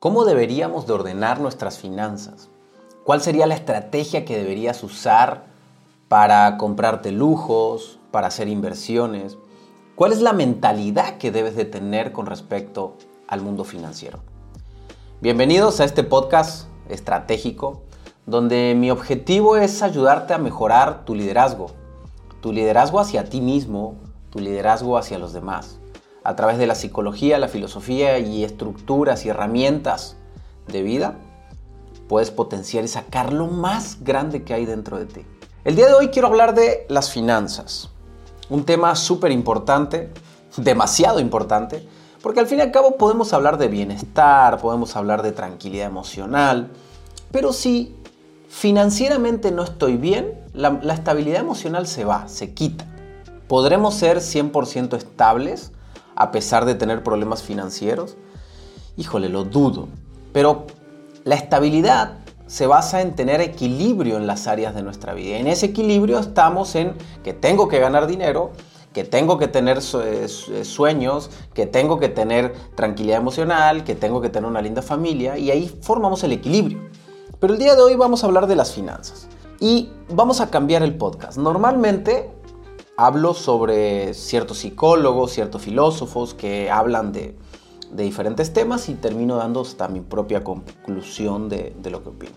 ¿Cómo deberíamos de ordenar nuestras finanzas? ¿Cuál sería la estrategia que deberías usar para comprarte lujos, para hacer inversiones? ¿Cuál es la mentalidad que debes de tener con respecto al mundo financiero? Bienvenidos a este podcast estratégico donde mi objetivo es ayudarte a mejorar tu liderazgo, tu liderazgo hacia ti mismo, tu liderazgo hacia los demás a través de la psicología, la filosofía y estructuras y herramientas de vida, puedes potenciar y sacar lo más grande que hay dentro de ti. El día de hoy quiero hablar de las finanzas, un tema súper importante, demasiado importante, porque al fin y al cabo podemos hablar de bienestar, podemos hablar de tranquilidad emocional, pero si financieramente no estoy bien, la, la estabilidad emocional se va, se quita. ¿Podremos ser 100% estables? A pesar de tener problemas financieros? Híjole, lo dudo. Pero la estabilidad se basa en tener equilibrio en las áreas de nuestra vida. En ese equilibrio estamos en que tengo que ganar dinero, que tengo que tener sueños, que tengo que tener tranquilidad emocional, que tengo que tener una linda familia y ahí formamos el equilibrio. Pero el día de hoy vamos a hablar de las finanzas y vamos a cambiar el podcast. Normalmente hablo sobre ciertos psicólogos, ciertos filósofos que hablan de, diferentes temas y termino dando hasta mi propia conclusión de, de, lo que opino.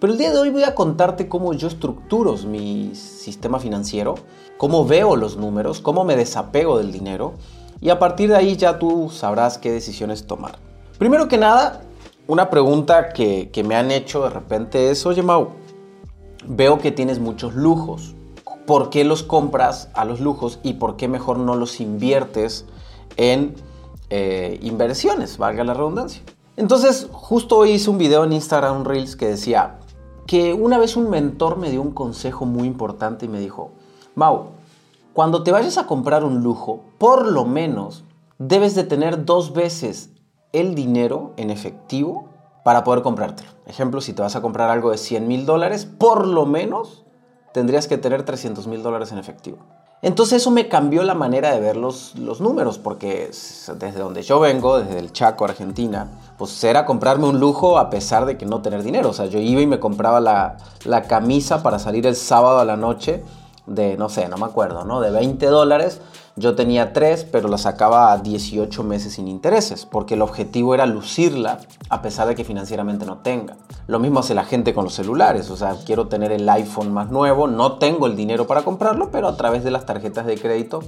Pero el día de hoy voy a contarte cómo yo estructuro mi sistema financiero, cómo veo los números, cómo me desapego del dinero y a partir de ahí ya tú sabrás qué decisiones tomar. Primero que nada, una pregunta que, que me han hecho de repente es, oye Mau, veo que tienes muchos lujos por qué los compras a los lujos y por qué mejor no los inviertes en eh, inversiones, valga la redundancia. Entonces, justo hoy hice un video en Instagram Reels que decía que una vez un mentor me dio un consejo muy importante y me dijo, Mau, cuando te vayas a comprar un lujo, por lo menos debes de tener dos veces el dinero en efectivo para poder comprártelo. Ejemplo, si te vas a comprar algo de 100 mil dólares, por lo menos tendrías que tener 300 mil dólares en efectivo. Entonces eso me cambió la manera de ver los, los, números, porque desde donde yo vengo, desde el Chaco, Argentina, pues era comprarme un lujo a pesar de que no tener dinero. O sea, yo iba y me compraba la, la camisa para salir el sábado a la noche de, no sé, no me acuerdo, ¿no? De 20 dólares yo tenía 3, pero la sacaba a 18 meses sin intereses, porque el objetivo era lucirla a pesar de que financieramente no tenga. Lo mismo hace la gente con los celulares, o sea, quiero tener el iPhone más nuevo, no tengo el dinero para comprarlo, pero a través de las tarjetas de crédito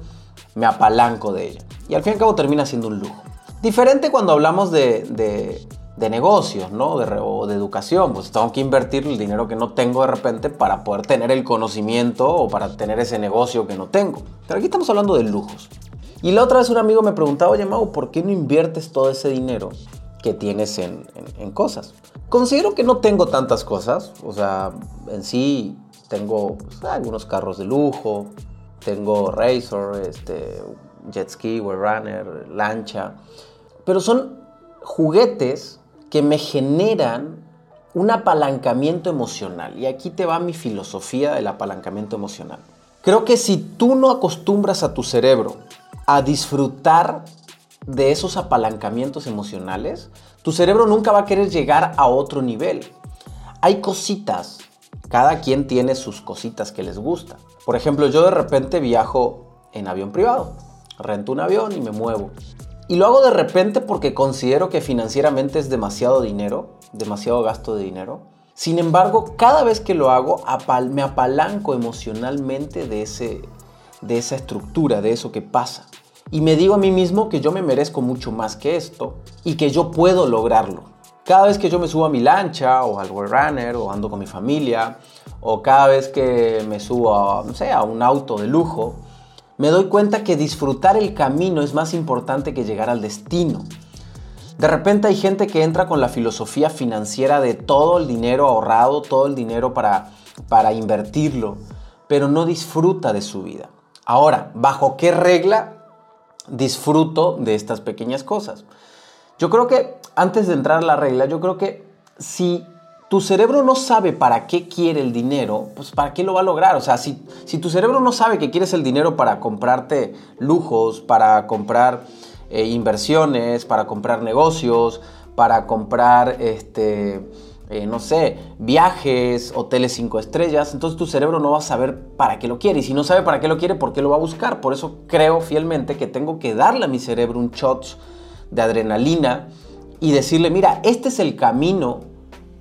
me apalanco de ella. Y al fin y al cabo termina siendo un lujo. Diferente cuando hablamos de, de negocios, ¿no? De, o de educación, pues tengo que invertir el dinero que no tengo de repente para poder tener el conocimiento o para tener ese negocio que no tengo. Pero aquí estamos hablando de lujos. Y la otra vez un amigo me preguntaba, oye Mau, ¿por qué no inviertes todo ese dinero que tienes en, cosas? Considero que no tengo tantas cosas, o sea, en sí tengo pues, algunos carros de lujo, tengo Razor, este, jet ski, runner, lancha, pero son juguetes que me generan un apalancamiento emocional. Y aquí te va mi filosofía del apalancamiento emocional. Creo que si tú no acostumbras a tu cerebro a disfrutar de esos apalancamientos emocionales, tu cerebro nunca va a querer llegar a otro nivel. Hay cositas, cada quien tiene sus cositas que les gusta. Por ejemplo, yo de repente viajo en avión privado, rento un avión y me muevo. Y lo hago de repente porque considero que financieramente es demasiado dinero, demasiado gasto de dinero. Sin embargo, cada vez que lo hago, me apalanco emocionalmente de, ese, de esa estructura, de eso que pasa. Y me digo a mí mismo que yo me merezco mucho más que esto y que yo puedo lograrlo. Cada vez que yo me subo a mi lancha o al runner o ando con mi familia o cada vez que me subo no sé, a un auto de lujo, me doy cuenta que disfrutar el camino es más importante que llegar al destino. De repente hay gente que entra con la filosofía financiera de todo el dinero ahorrado, todo el dinero para, para invertirlo, pero no disfruta de su vida. Ahora, ¿bajo qué regla disfruto de estas pequeñas cosas? Yo creo que antes de entrar a la regla, yo creo que si tu cerebro no sabe para qué quiere el dinero, pues para qué lo va a lograr. O sea, si, si tu cerebro no sabe que quieres el dinero para comprarte lujos, para comprar eh, inversiones, para comprar negocios, para comprar, este, eh, no sé, viajes, hoteles cinco estrellas. Entonces tu cerebro no va a saber para qué lo quiere. Y si no sabe para qué lo quiere, ¿por qué lo va a buscar? Por eso creo fielmente que tengo que darle a mi cerebro un shot de adrenalina y decirle, mira, este es el camino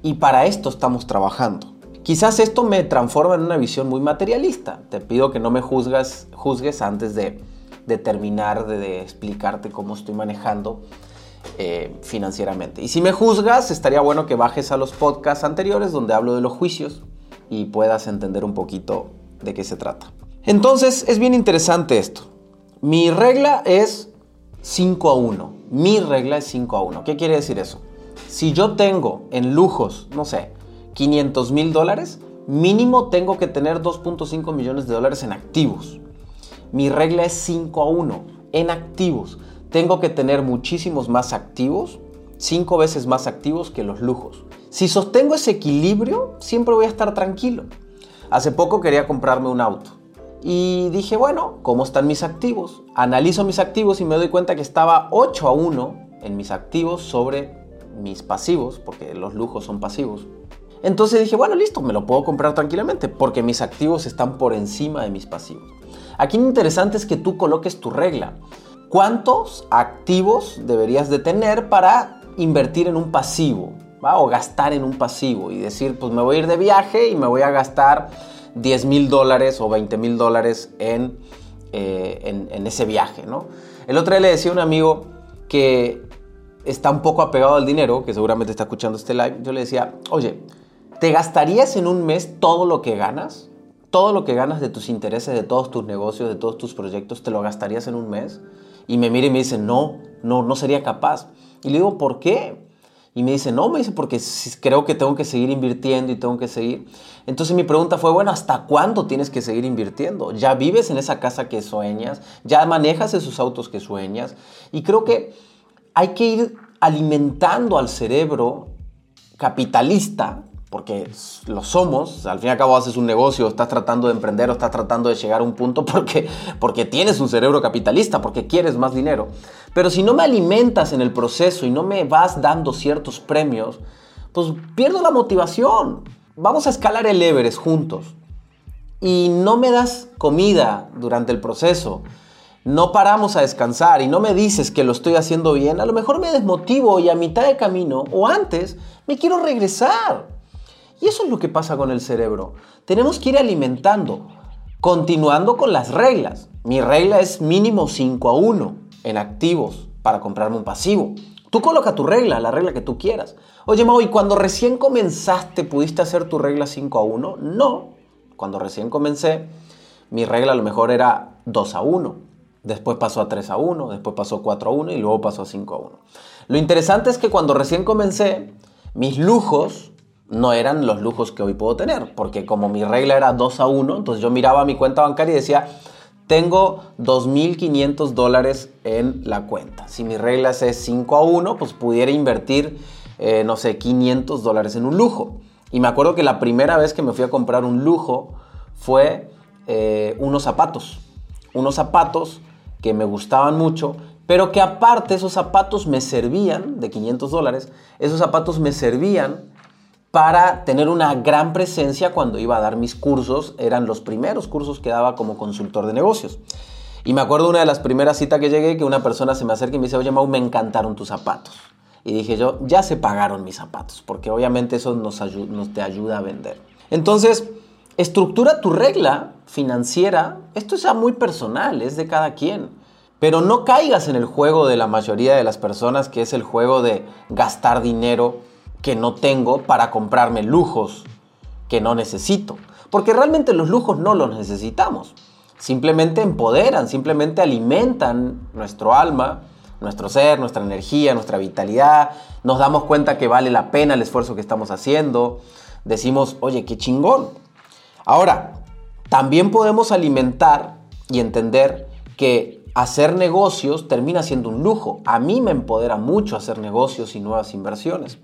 y para esto estamos trabajando. Quizás esto me transforma en una visión muy materialista. Te pido que no me juzgas, juzgues antes de, terminar de, explicarte cómo estoy manejando eh, financieramente. Y si me juzgas, estaría bueno que bajes a los podcasts anteriores donde hablo de los juicios y puedas entender un poquito de qué se trata. Entonces, es bien interesante esto. Mi regla es 5 a 1. Mi regla es 5 a 1. ¿Qué quiere decir eso? Si yo tengo en lujos, no sé, 500 mil dólares, mínimo tengo que tener 2.5 millones de dólares en activos. Mi regla es 5 a 1 en activos. Tengo que tener muchísimos más activos, 5 veces más activos que los lujos. Si sostengo ese equilibrio, siempre voy a estar tranquilo. Hace poco quería comprarme un auto. Y dije, bueno, ¿cómo están mis activos? Analizo mis activos y me doy cuenta que estaba 8 a 1 en mis activos sobre mis pasivos, porque los lujos son pasivos. Entonces dije, bueno, listo, me lo puedo comprar tranquilamente porque mis activos están por encima de mis pasivos. Aquí lo interesante es que tú coloques tu regla. ¿Cuántos activos deberías de tener para invertir en un pasivo? O gastar en un pasivo y decir, pues me voy a ir de viaje y me voy a gastar 10 mil dólares o 20 mil dólares en, eh, en, en, ese viaje, ¿no? El otro día le decía a un amigo que está un poco apegado al dinero, que seguramente está escuchando este live, yo le decía, oye, ¿Te gastarías en un mes todo lo que ganas? Todo lo que ganas de tus intereses, de todos tus negocios, de todos tus proyectos, ¿te lo gastarías en un mes? Y me mira y me dice, no, no, no sería capaz. Y le digo, ¿por qué? Y me dice, no, me dice, porque creo que tengo que seguir invirtiendo y tengo que seguir. Entonces mi pregunta fue, bueno, ¿hasta cuándo tienes que seguir invirtiendo? Ya vives en esa casa que sueñas, ya manejas esos autos que sueñas. Y creo que hay que ir alimentando al cerebro capitalista porque lo somos, al fin y al cabo haces un negocio, estás tratando de emprender o estás tratando de llegar a un punto porque, porque tienes un cerebro capitalista, porque quieres más dinero. Pero si no me alimentas en el proceso y no me vas dando ciertos premios, pues pierdo la motivación. Vamos a escalar el Everest juntos y no me das comida durante el proceso, no paramos a descansar y no me dices que lo estoy haciendo bien, a lo mejor me desmotivo y a mitad de camino o antes me quiero regresar. Y eso es lo que pasa con el cerebro. Tenemos que ir alimentando, continuando con las reglas. Mi regla es mínimo 5 a 1 en activos para comprarme un pasivo. Tú coloca tu regla, la regla que tú quieras. Oye, Mau, ¿y cuando recién comenzaste pudiste hacer tu regla 5 a 1? No. Cuando recién comencé, mi regla a lo mejor era 2 a 1. Después pasó a 3 a 1, después pasó a 4 a 1 y luego pasó a 5 a 1. Lo interesante es que cuando recién comencé, mis lujos no eran los lujos que hoy puedo tener, porque como mi regla era 2 a 1, entonces yo miraba mi cuenta bancaria y decía, tengo 2.500 dólares en la cuenta. Si mi regla es 5 a 1, pues pudiera invertir, eh, no sé, 500 dólares en un lujo. Y me acuerdo que la primera vez que me fui a comprar un lujo fue eh, unos zapatos. Unos zapatos que me gustaban mucho, pero que aparte esos zapatos me servían, de 500 dólares, esos zapatos me servían para tener una gran presencia cuando iba a dar mis cursos. Eran los primeros cursos que daba como consultor de negocios. Y me acuerdo una de las primeras citas que llegué que una persona se me acerca y me dice, oye Mau, me encantaron tus zapatos. Y dije yo, ya se pagaron mis zapatos, porque obviamente eso nos, nos te ayuda a vender. Entonces, estructura tu regla financiera. Esto es muy personal, es de cada quien. Pero no caigas en el juego de la mayoría de las personas, que es el juego de gastar dinero que no tengo para comprarme lujos que no necesito. Porque realmente los lujos no los necesitamos. Simplemente empoderan, simplemente alimentan nuestro alma, nuestro ser, nuestra energía, nuestra vitalidad. Nos damos cuenta que vale la pena el esfuerzo que estamos haciendo. Decimos, oye, qué chingón. Ahora, también podemos alimentar y entender que hacer negocios termina siendo un lujo. A mí me empodera mucho hacer negocios y nuevas inversiones.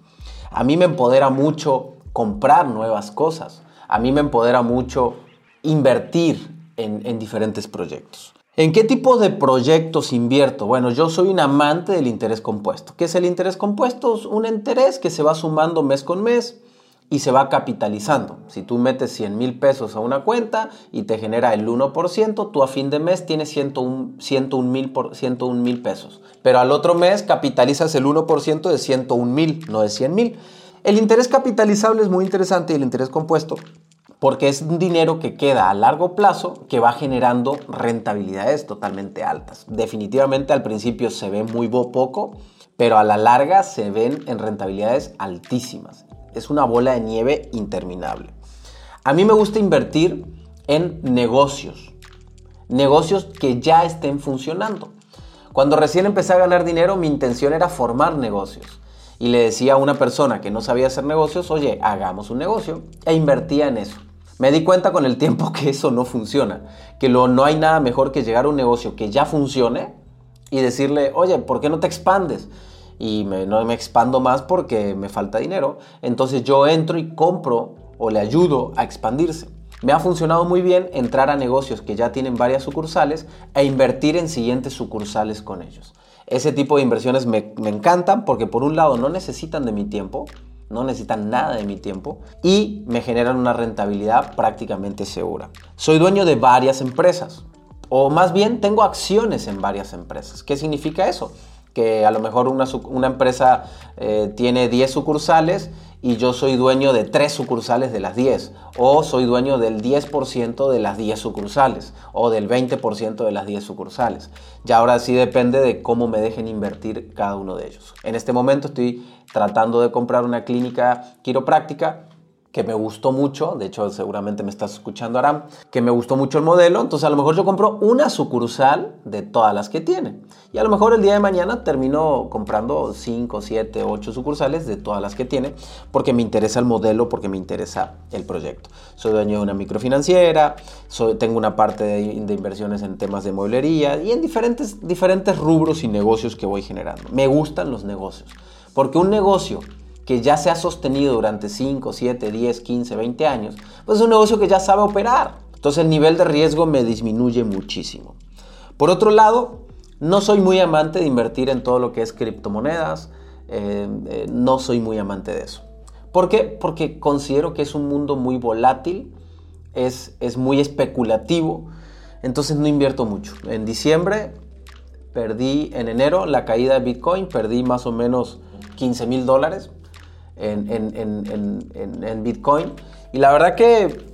A mí me empodera mucho comprar nuevas cosas. A mí me empodera mucho invertir en, diferentes proyectos. ¿En qué tipo de proyectos invierto? Bueno, yo soy un amante del interés compuesto. ¿Qué es el interés compuesto? Es un interés que se va sumando mes con mes y se va capitalizando. Si tú metes 100 mil pesos a una cuenta y te genera el 1%, tú a fin de mes tienes 101 mil pesos. Pero al otro mes capitalizas el 1% de 101 mil, no de 100 mil. El interés capitalizable es muy interesante y el interés compuesto porque es un dinero que queda a largo plazo que va generando rentabilidades totalmente altas. Definitivamente al principio se ve muy poco, pero a la larga se ven en rentabilidades altísimas. Es una bola de nieve interminable. A mí me gusta invertir en negocios, negocios que ya estén funcionando. Cuando recién empecé a ganar dinero, mi intención era formar negocios. Y le decía a una persona que no sabía hacer negocios, oye, hagamos un negocio. E invertía en eso. Me di cuenta con el tiempo que eso no funciona, que lo, no hay nada mejor que llegar a un negocio que ya funcione y decirle, oye, ¿por qué no te expandes? Y no me expando más porque me falta dinero. Entonces yo entro y compro o le ayudo a expandirse. Me ha funcionado muy bien entrar a negocios que ya tienen varias sucursales e invertir en siguientes sucursales con ellos. Ese tipo de inversiones me, me encantan porque por un lado no necesitan de mi tiempo, no necesitan nada de mi tiempo y me generan una rentabilidad prácticamente segura. Soy dueño de varias empresas, o más bien tengo acciones en varias empresas. ¿Qué significa eso? Que a lo mejor una, empresa eh, tiene 10 sucursales y yo soy dueño de 3 sucursales de las 10, o soy dueño del 10% de las 10 sucursales, o del 20% de las 10 sucursales. Ya ahora sí depende de cómo me dejen invertir cada uno de ellos. En este momento estoy tratando de comprar una clínica quiropráctica que me gustó mucho, de hecho seguramente me estás escuchando Aram, que me gustó mucho el modelo, entonces a lo mejor yo compro una sucursal de todas las que tiene. Y a lo mejor el día de mañana termino comprando 5, 7, 8 sucursales de todas las que tiene, porque me interesa el modelo, porque me interesa el proyecto. Soy dueño de una microfinanciera, soy, tengo una parte de, de inversiones en temas de mueblería y en diferentes, diferentes rubros y negocios que voy generando. Me gustan los negocios, porque un negocio que ya se ha sostenido durante 5, 7, 10, 15, 20 años, pues es un negocio que ya sabe operar. Entonces el nivel de riesgo me disminuye muchísimo. Por otro lado, no soy muy amante de invertir en todo lo que es criptomonedas, eh, eh, no soy muy amante de eso. ¿Por qué? Porque considero que es un mundo muy volátil, es, es muy especulativo, entonces no invierto mucho. En diciembre perdí, en enero, la caída de Bitcoin, perdí más o menos 15 mil dólares en, Bitcoin. Y la verdad que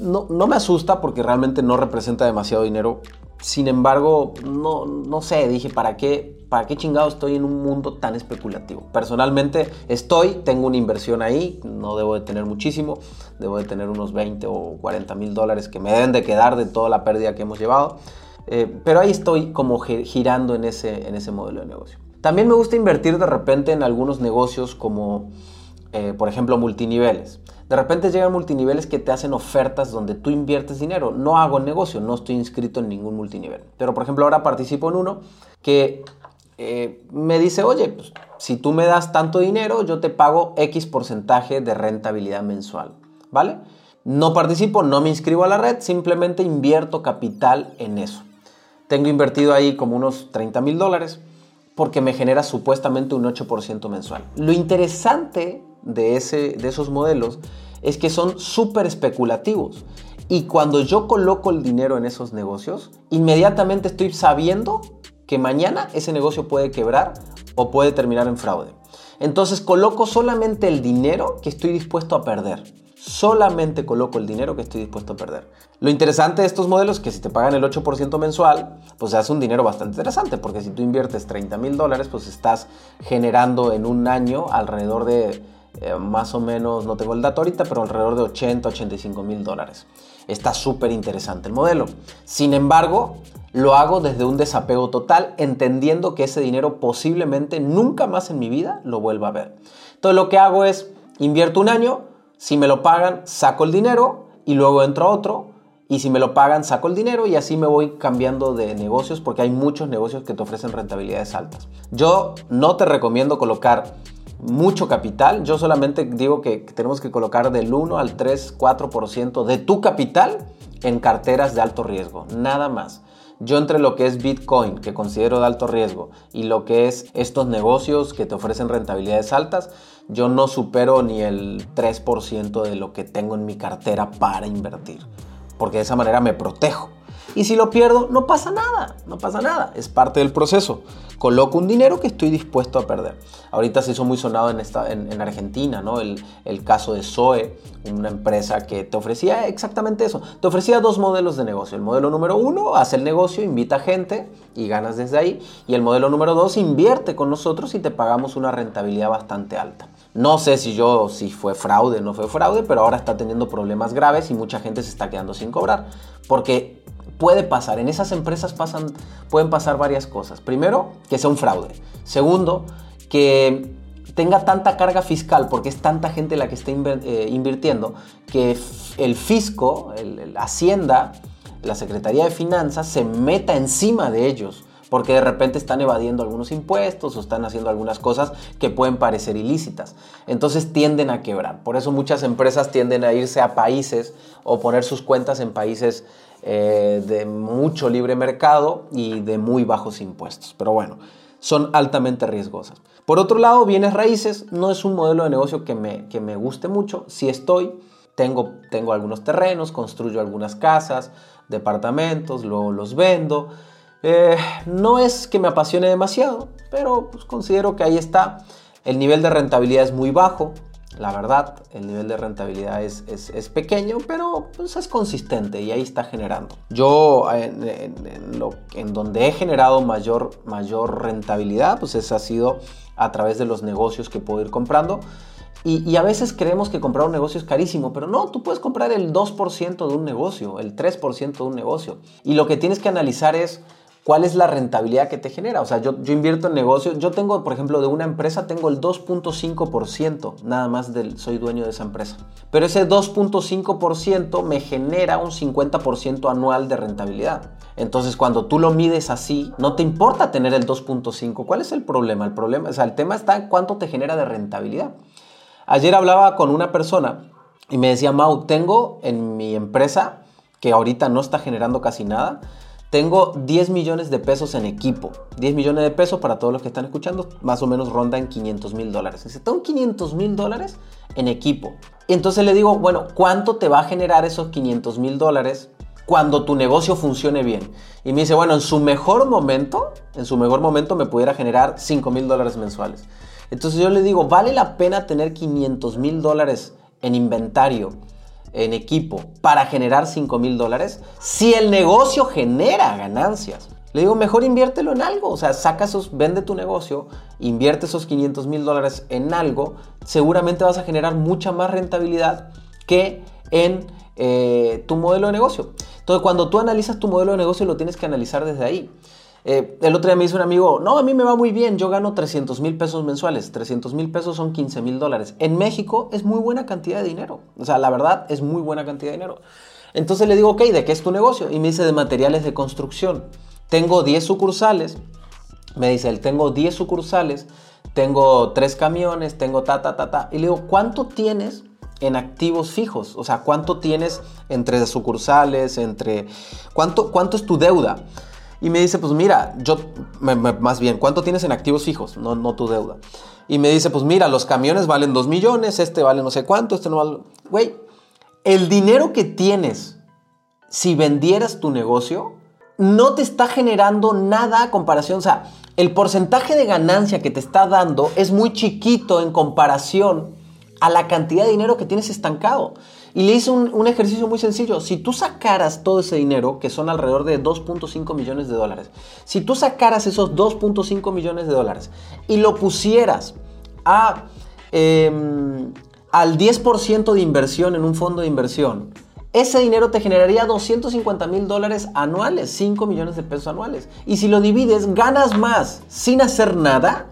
no, me asusta porque realmente no representa demasiado dinero. Sin embargo, no, no sé, dije, ¿para qué, ¿para qué chingado estoy en un mundo tan especulativo? Personalmente estoy, tengo una inversión ahí, no debo de tener muchísimo, debo de tener unos 20 o 40 mil dólares que me deben de quedar de toda la pérdida que hemos llevado. Eh, pero ahí estoy como girando en ese, en ese modelo de negocio. También me gusta invertir de repente en algunos negocios como, eh, por ejemplo, multiniveles. De repente llegan multiniveles que te hacen ofertas donde tú inviertes dinero. No hago negocio, no estoy inscrito en ningún multinivel. Pero, por ejemplo, ahora participo en uno que eh, me dice, oye, pues, si tú me das tanto dinero, yo te pago X porcentaje de rentabilidad mensual. ¿Vale? No participo, no me inscribo a la red, simplemente invierto capital en eso. Tengo invertido ahí como unos 30 mil dólares porque me genera supuestamente un 8% mensual. Lo interesante de, ese, de esos modelos es que son súper especulativos. Y cuando yo coloco el dinero en esos negocios, inmediatamente estoy sabiendo que mañana ese negocio puede quebrar o puede terminar en fraude. Entonces coloco solamente el dinero que estoy dispuesto a perder solamente coloco el dinero que estoy dispuesto a perder. Lo interesante de estos modelos es que si te pagan el 8% mensual, pues se hace un dinero bastante interesante, porque si tú inviertes 30 mil dólares, pues estás generando en un año alrededor de eh, más o menos, no tengo el dato ahorita, pero alrededor de 80, 85 mil dólares. Está súper interesante el modelo. Sin embargo, lo hago desde un desapego total, entendiendo que ese dinero posiblemente nunca más en mi vida lo vuelva a ver. Entonces lo que hago es, invierto un año, si me lo pagan, saco el dinero y luego entro a otro. Y si me lo pagan, saco el dinero y así me voy cambiando de negocios porque hay muchos negocios que te ofrecen rentabilidades altas. Yo no te recomiendo colocar mucho capital. Yo solamente digo que tenemos que colocar del 1 al 3, 4% de tu capital en carteras de alto riesgo. Nada más. Yo entre lo que es Bitcoin, que considero de alto riesgo, y lo que es estos negocios que te ofrecen rentabilidades altas, yo no supero ni el 3% de lo que tengo en mi cartera para invertir, porque de esa manera me protejo. Y si lo pierdo, no pasa nada, no pasa nada, es parte del proceso. Coloco un dinero que estoy dispuesto a perder. Ahorita se hizo muy sonado en, esta, en, Argentina, ¿no? El, el, caso de Zoe, una empresa que te ofrecía exactamente eso. Te ofrecía dos modelos de negocio. El modelo número uno, hace el negocio, invita gente y ganas desde ahí. Y el modelo número dos, invierte con nosotros y te pagamos una rentabilidad bastante alta. No sé si yo, si fue fraude o no fue fraude, pero ahora está teniendo problemas graves y mucha gente se está quedando sin cobrar. Porque puede pasar, en esas empresas pasan, pueden pasar varias cosas. Primero, que sea un fraude. Segundo, que tenga tanta carga fiscal, porque es tanta gente la que está eh, invirtiendo, que el fisco, el, Hacienda, la Secretaría de Finanzas se meta encima de ellos porque de repente están evadiendo algunos impuestos o están haciendo algunas cosas que pueden parecer ilícitas. Entonces tienden a quebrar. Por eso muchas empresas tienden a irse a países o poner sus cuentas en países eh, de mucho libre mercado y de muy bajos impuestos. Pero bueno, son altamente riesgosas. Por otro lado, bienes raíces no es un modelo de negocio que me, que me guste mucho. Si estoy, tengo, tengo algunos terrenos, construyo algunas casas, departamentos, luego los vendo. Eh, no es que me apasione demasiado, pero pues, considero que ahí está. El nivel de rentabilidad es muy bajo, la verdad, el nivel de rentabilidad es, pequeño, pero pues, es consistente y ahí está generando. Yo en, donde he generado mayor, mayor rentabilidad, pues ese ha sido a través de los negocios que puedo ir comprando. Y, y, a veces creemos que comprar un negocio es carísimo, pero no, tú puedes comprar el 2% de un negocio, el 3% de un negocio. Y lo que tienes que analizar es ¿Cuál es la rentabilidad que te genera? O sea, yo, invierto en negocios, yo tengo, por ejemplo, de una empresa tengo el 2.5%, nada más del, soy dueño de esa empresa. Pero ese 2.5% me genera un 50% anual de rentabilidad. Entonces, cuando tú lo mides así, no te importa tener el 2.5. ¿Cuál es el problema? El problema, o sea, el tema está en cuánto te genera de rentabilidad. Ayer hablaba con una persona y me decía, Mau, tengo en mi empresa, que ahorita no está generando casi nada, tengo 10 millones de pesos en equipo. 10 millones de pesos para todos los que están escuchando, más o menos ronda en 500 mil dólares. Dice, tengo 500 mil dólares en equipo. Entonces le digo, bueno, ¿cuánto te va a generar esos 500 mil dólares cuando tu negocio funcione bien? Y me dice, bueno, en su mejor momento, en su mejor momento me pudiera generar 5 mil dólares mensuales. Entonces yo le digo, ¿vale la pena tener 500 mil dólares en inventario? En equipo para generar 5 mil dólares si el negocio genera ganancias. Le digo, mejor inviértelo en algo. O sea, saca esos, vende tu negocio, invierte esos 500 mil dólares en algo, seguramente vas a generar mucha más rentabilidad que en eh, tu modelo de negocio. Entonces, cuando tú analizas tu modelo de negocio, lo tienes que analizar desde ahí. Eh, el otro día me dice un amigo, no, a mí me va muy bien, yo gano 300 mil pesos mensuales. 300 mil pesos son 15 mil dólares. En México es muy buena cantidad de dinero. O sea, la verdad es muy buena cantidad de dinero. Entonces le digo, ok, ¿de qué es tu negocio? Y me dice de materiales de construcción. Tengo 10 sucursales. Me dice, él, tengo 10 sucursales, tengo 3 camiones, tengo ta, ta, ta, ta. Y le digo, ¿cuánto tienes en activos fijos? O sea, ¿cuánto tienes entre sucursales, entre... ¿Cuánto, cuánto es tu deuda? Y me dice, pues mira, yo, más bien, ¿cuánto tienes en activos fijos? No, no tu deuda. Y me dice, pues mira, los camiones valen 2 millones, este vale no sé cuánto, este no vale... Güey, el dinero que tienes si vendieras tu negocio no te está generando nada a comparación. O sea, el porcentaje de ganancia que te está dando es muy chiquito en comparación a la cantidad de dinero que tienes estancado. Y le hice un, ejercicio muy sencillo. Si tú sacaras todo ese dinero, que son alrededor de 2.5 millones de dólares, si tú sacaras esos 2.5 millones de dólares y lo pusieras a, em, al 10% de inversión en un fondo de inversión, ese dinero te generaría 250 mil dólares anuales, 5 millones de pesos anuales. Y si lo divides, ganas más sin hacer nada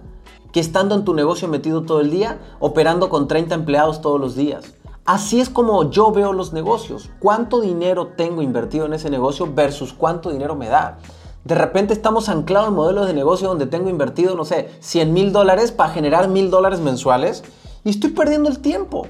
que estando en tu negocio metido todo el día, operando con 30 empleados todos los días. Así es como yo veo los negocios. ¿Cuánto dinero tengo invertido en ese negocio versus cuánto dinero me da? De repente estamos anclados en modelos de negocio donde tengo invertido, no sé, 100 mil dólares para generar mil dólares mensuales y estoy perdiendo el tiempo.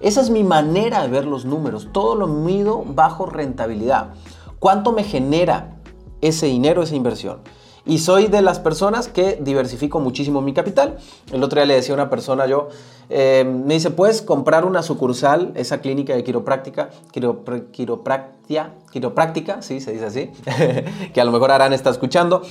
Esa es mi manera de ver los números. Todo lo mido bajo rentabilidad. ¿Cuánto me genera ese dinero, esa inversión. Y soy de las personas que diversifico muchísimo mi capital. El otro día le decía a una persona yo, eh, me dice, ¿puedes comprar una sucursal, esa clínica de quiropráctica, quiropráctica, quiropráctica, sí, se dice así, que a lo mejor Arán está escuchando.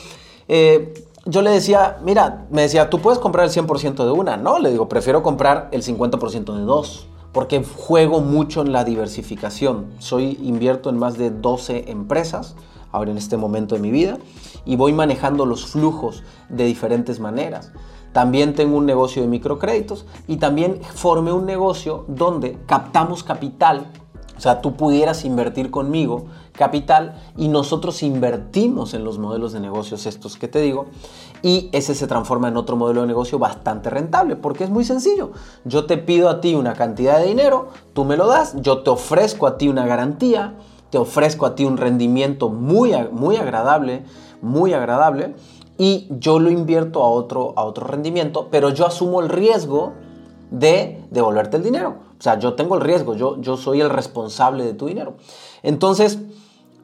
Eh, yo le decía, mira, me decía, tú puedes comprar el 100% de una. No, le digo, prefiero comprar el 50% de dos porque juego mucho en la diversificación. Soy invierto en más de 12 empresas ahora en este momento de mi vida y voy manejando los flujos de diferentes maneras. También tengo un negocio de microcréditos y también formé un negocio donde captamos capital. O sea, tú pudieras invertir conmigo capital y nosotros invertimos en los modelos de negocios estos que te digo y ese se transforma en otro modelo de negocio bastante rentable porque es muy sencillo. Yo te pido a ti una cantidad de dinero, tú me lo das, yo te ofrezco a ti una garantía, te ofrezco a ti un rendimiento muy, muy agradable, muy agradable, y yo lo invierto a otro, a otro rendimiento, pero yo asumo el riesgo de devolverte el dinero. O sea, yo tengo el riesgo, yo, yo soy el responsable de tu dinero. Entonces,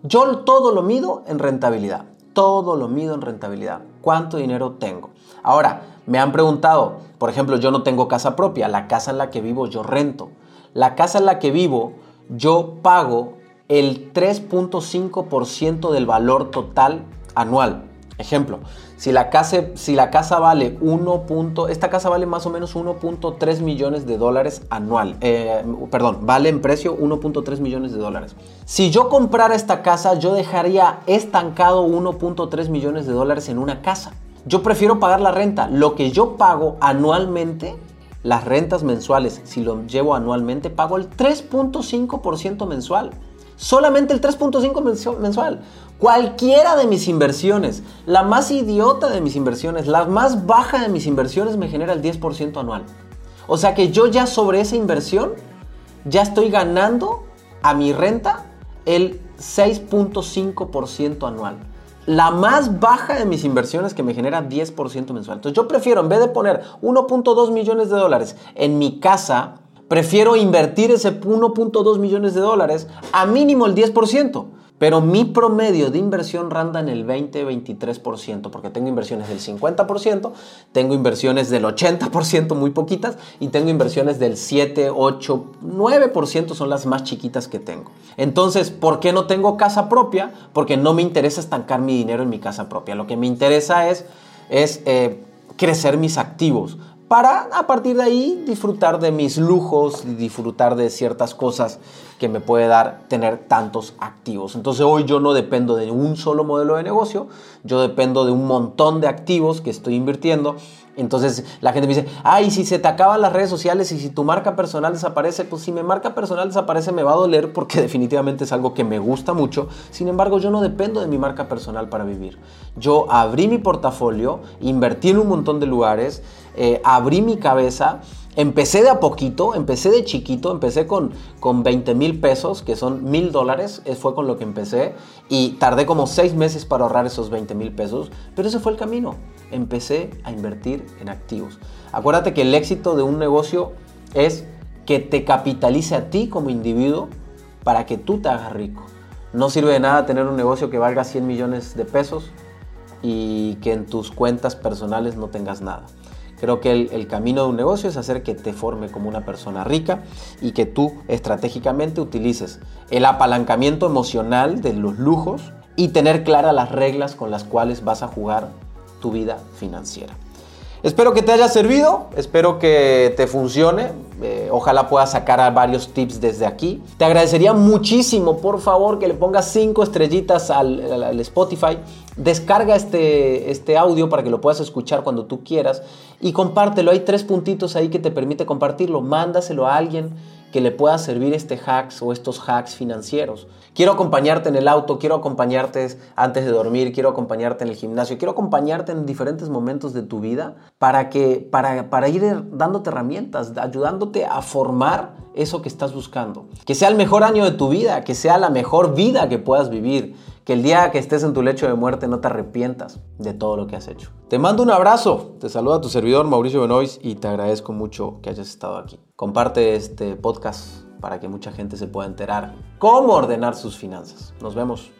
yo todo lo mido en rentabilidad. Todo lo mido en rentabilidad. ¿Cuánto dinero tengo? Ahora, me han preguntado, por ejemplo, yo no tengo casa propia. La casa en la que vivo yo rento. La casa en la que vivo yo pago el 3.5% del valor total anual. Ejemplo, si la casa, si la casa vale 1. esta casa vale más o menos 1.3 millones de dólares anual. Eh, perdón, vale en precio 1.3 millones de dólares. Si yo comprara esta casa, yo dejaría estancado 1.3 millones de dólares en una casa. Yo prefiero pagar la renta. Lo que yo pago anualmente, las rentas mensuales, si lo llevo anualmente, pago el 3.5% mensual. Solamente el 3.5 mensual. Cualquiera de mis inversiones, la más idiota de mis inversiones, la más baja de mis inversiones me genera el 10% anual. O sea que yo ya sobre esa inversión ya estoy ganando a mi renta el 6.5% anual. La más baja de mis inversiones que me genera 10% mensual. Entonces yo prefiero, en vez de poner 1.2 millones de dólares en mi casa, prefiero invertir ese 1.2 millones de dólares a mínimo el 10%. Pero mi promedio de inversión randa en el 20-23%, porque tengo inversiones del 50%, tengo inversiones del 80%, muy poquitas, y tengo inversiones del 7, 8, 9% son las más chiquitas que tengo. Entonces, ¿por qué no tengo casa propia? Porque no me interesa estancar mi dinero en mi casa propia. Lo que me interesa es, es eh, crecer mis activos, para a partir de ahí disfrutar de mis lujos y disfrutar de ciertas cosas que me puede dar tener tantos activos. Entonces hoy yo no dependo de un solo modelo de negocio, yo dependo de un montón de activos que estoy invirtiendo. Entonces la gente me dice, ay, si se te acaban las redes sociales y si tu marca personal desaparece, pues si mi marca personal desaparece me va a doler porque definitivamente es algo que me gusta mucho. Sin embargo, yo no dependo de mi marca personal para vivir. Yo abrí mi portafolio, invertí en un montón de lugares, eh, abrí mi cabeza Empecé de a poquito, empecé de chiquito, empecé con, con 20 mil pesos, que son mil dólares, fue con lo que empecé, y tardé como seis meses para ahorrar esos 20 mil pesos, pero ese fue el camino. Empecé a invertir en activos. Acuérdate que el éxito de un negocio es que te capitalice a ti como individuo para que tú te hagas rico. No sirve de nada tener un negocio que valga 100 millones de pesos y que en tus cuentas personales no tengas nada. Creo que el, camino de un negocio es hacer que te forme como una persona rica y que tú estratégicamente utilices el apalancamiento emocional de los lujos y tener claras las reglas con las cuales vas a jugar tu vida financiera. Espero que te haya servido, espero que te funcione, eh, ojalá puedas sacar varios tips desde aquí. Te agradecería muchísimo, por favor, que le pongas cinco estrellitas al, Spotify. Descarga este, este audio para que lo puedas escuchar cuando tú quieras y compártelo. Hay tres puntitos ahí que te permite compartirlo. Mándaselo a alguien que le pueda servir este hacks o estos hacks financieros. Quiero acompañarte en el auto, quiero acompañarte antes de dormir, quiero acompañarte en el gimnasio, quiero acompañarte en diferentes momentos de tu vida para, que, para, para ir dándote herramientas, ayudándote a formar eso que estás buscando. Que sea el mejor año de tu vida, que sea la mejor vida que puedas vivir, que el día que estés en tu lecho de muerte no te arrepientas de todo lo que has hecho. Te mando un abrazo, te saluda tu servidor Mauricio Benois y te agradezco mucho que hayas estado aquí. Comparte este podcast para que mucha gente se pueda enterar cómo ordenar sus finanzas. Nos vemos.